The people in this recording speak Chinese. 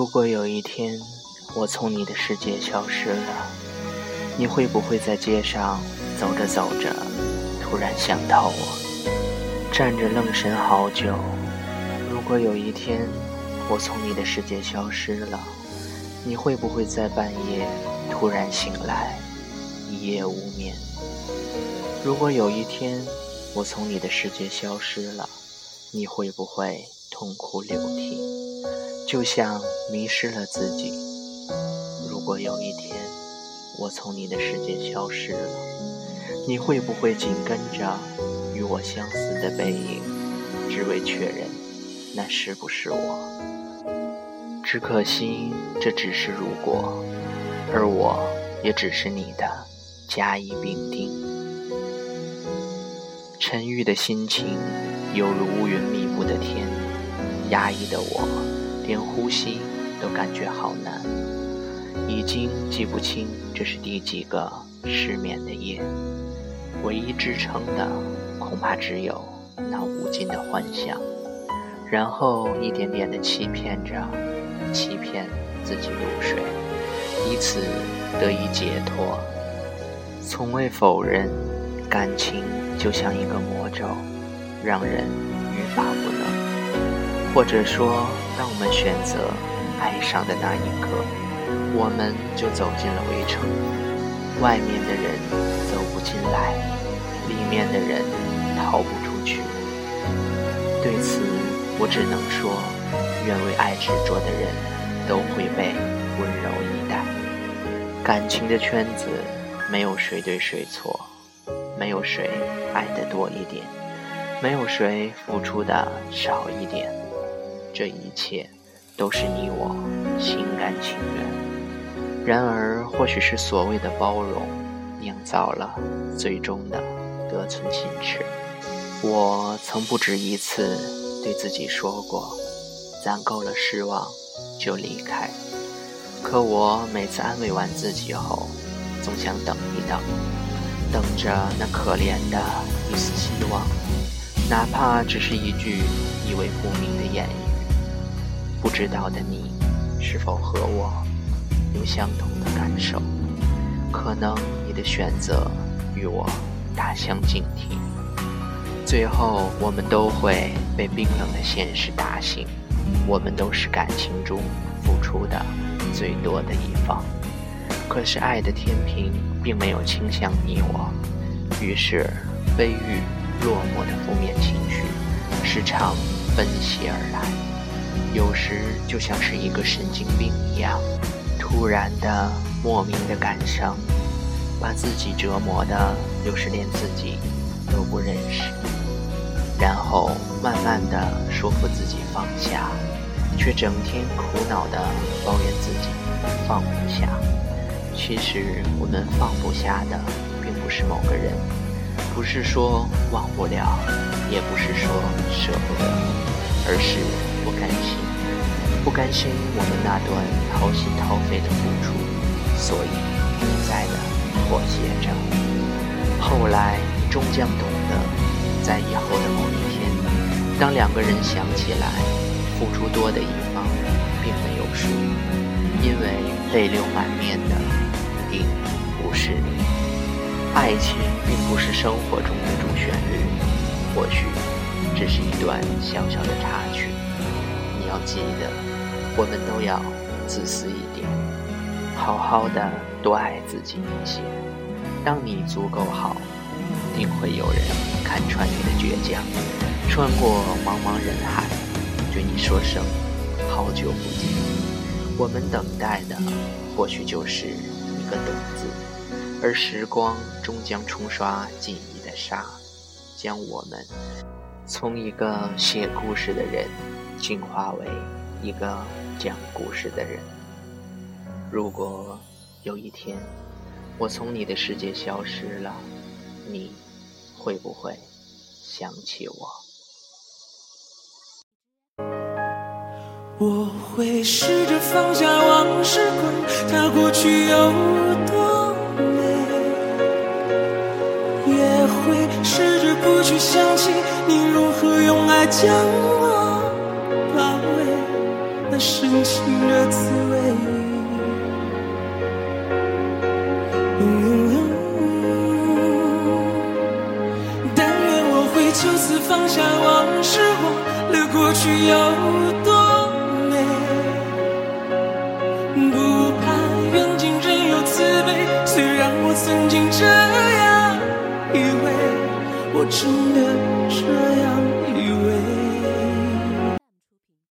如果有一天我从你的世界消失了，你会不会在街上走着走着，突然想到我，站着愣神好久？如果有一天我从你的世界消失了，你会不会在半夜突然醒来，一夜无眠？如果有一天我从你的世界消失了，你会不会痛哭流涕？就像迷失了自己。如果有一天我从你的世界消失了，你会不会紧跟着与我相似的背影，只为确认那是不是我？只可惜这只是如果，而我也只是你的甲乙丙丁。沉郁的心情犹如乌云密布的天，压抑的我。连呼吸都感觉好难，已经记不清这是第几个失眠的夜。唯一支撑的，恐怕只有那无尽的幻想，然后一点点的欺骗着，欺骗自己入睡，以此得以解脱。从未否认，感情就像一个魔咒，让人欲罢不，或者说。当我们选择爱上的那一刻，我们就走进了围城。外面的人走不进来，里面的人逃不出去。对此，我只能说，愿为爱执着的人都会被温柔以待。感情的圈子，没有谁对谁错，没有谁爱的多一点，没有谁付出的少一点。这一切都是你我心甘情愿。然而，或许是所谓的包容，酿造了最终的得寸进尺。我曾不止一次对自己说过，攒够了失望就离开。可我每次安慰完自己后，总想等一等，等着那可怜的一丝希望，哪怕只是一句意味不明的言语。不知道的你，是否和我有相同的感受？可能你的选择与我大相径庭。最后，我们都会被冰冷的现实打醒。我们都是感情中付出的最多的一方。可是，爱的天平并没有倾向你我。于是，悲郁、落寞的负面情绪时常奔袭而来。有时就像是一个神经病一样，突然的、莫名的感伤，把自己折磨的，有时连自己都不认识。然后慢慢的说服自己放下，却整天苦恼的抱怨自己放不下。其实我们放不下的，并不是某个人，不是说忘不了，也不是说舍不得，而是。不甘心，不甘心我们那段掏心掏肺的付出，所以一再的妥协着。后来终将懂得，在以后的某一天，当两个人想起来，付出多的一方并没有输，因为泪流满面的一定不是你。爱情并不是生活中的主旋律，或许只是一段小小的插曲。你要记得，我们都要自私一点，好好的多爱自己一些。当你足够好，定会有人看穿你的倔强，穿过茫茫人海，对你说声好久不见。我们等待的，或许就是一个“等”字，而时光终将冲刷记忆的沙，将我们从一个写故事的人。进化为一个讲故事的人。如果有一天我从你的世界消失了，你会不会想起我？我会试着放下往事，管它过去有多美，也会试着不去想起你如何用爱将我包围，那深情的滋味。但愿我会就此放下往事，忘了过去有多美。不怕缘尽仍有慈悲，虽然我曾经这样以为，我真的。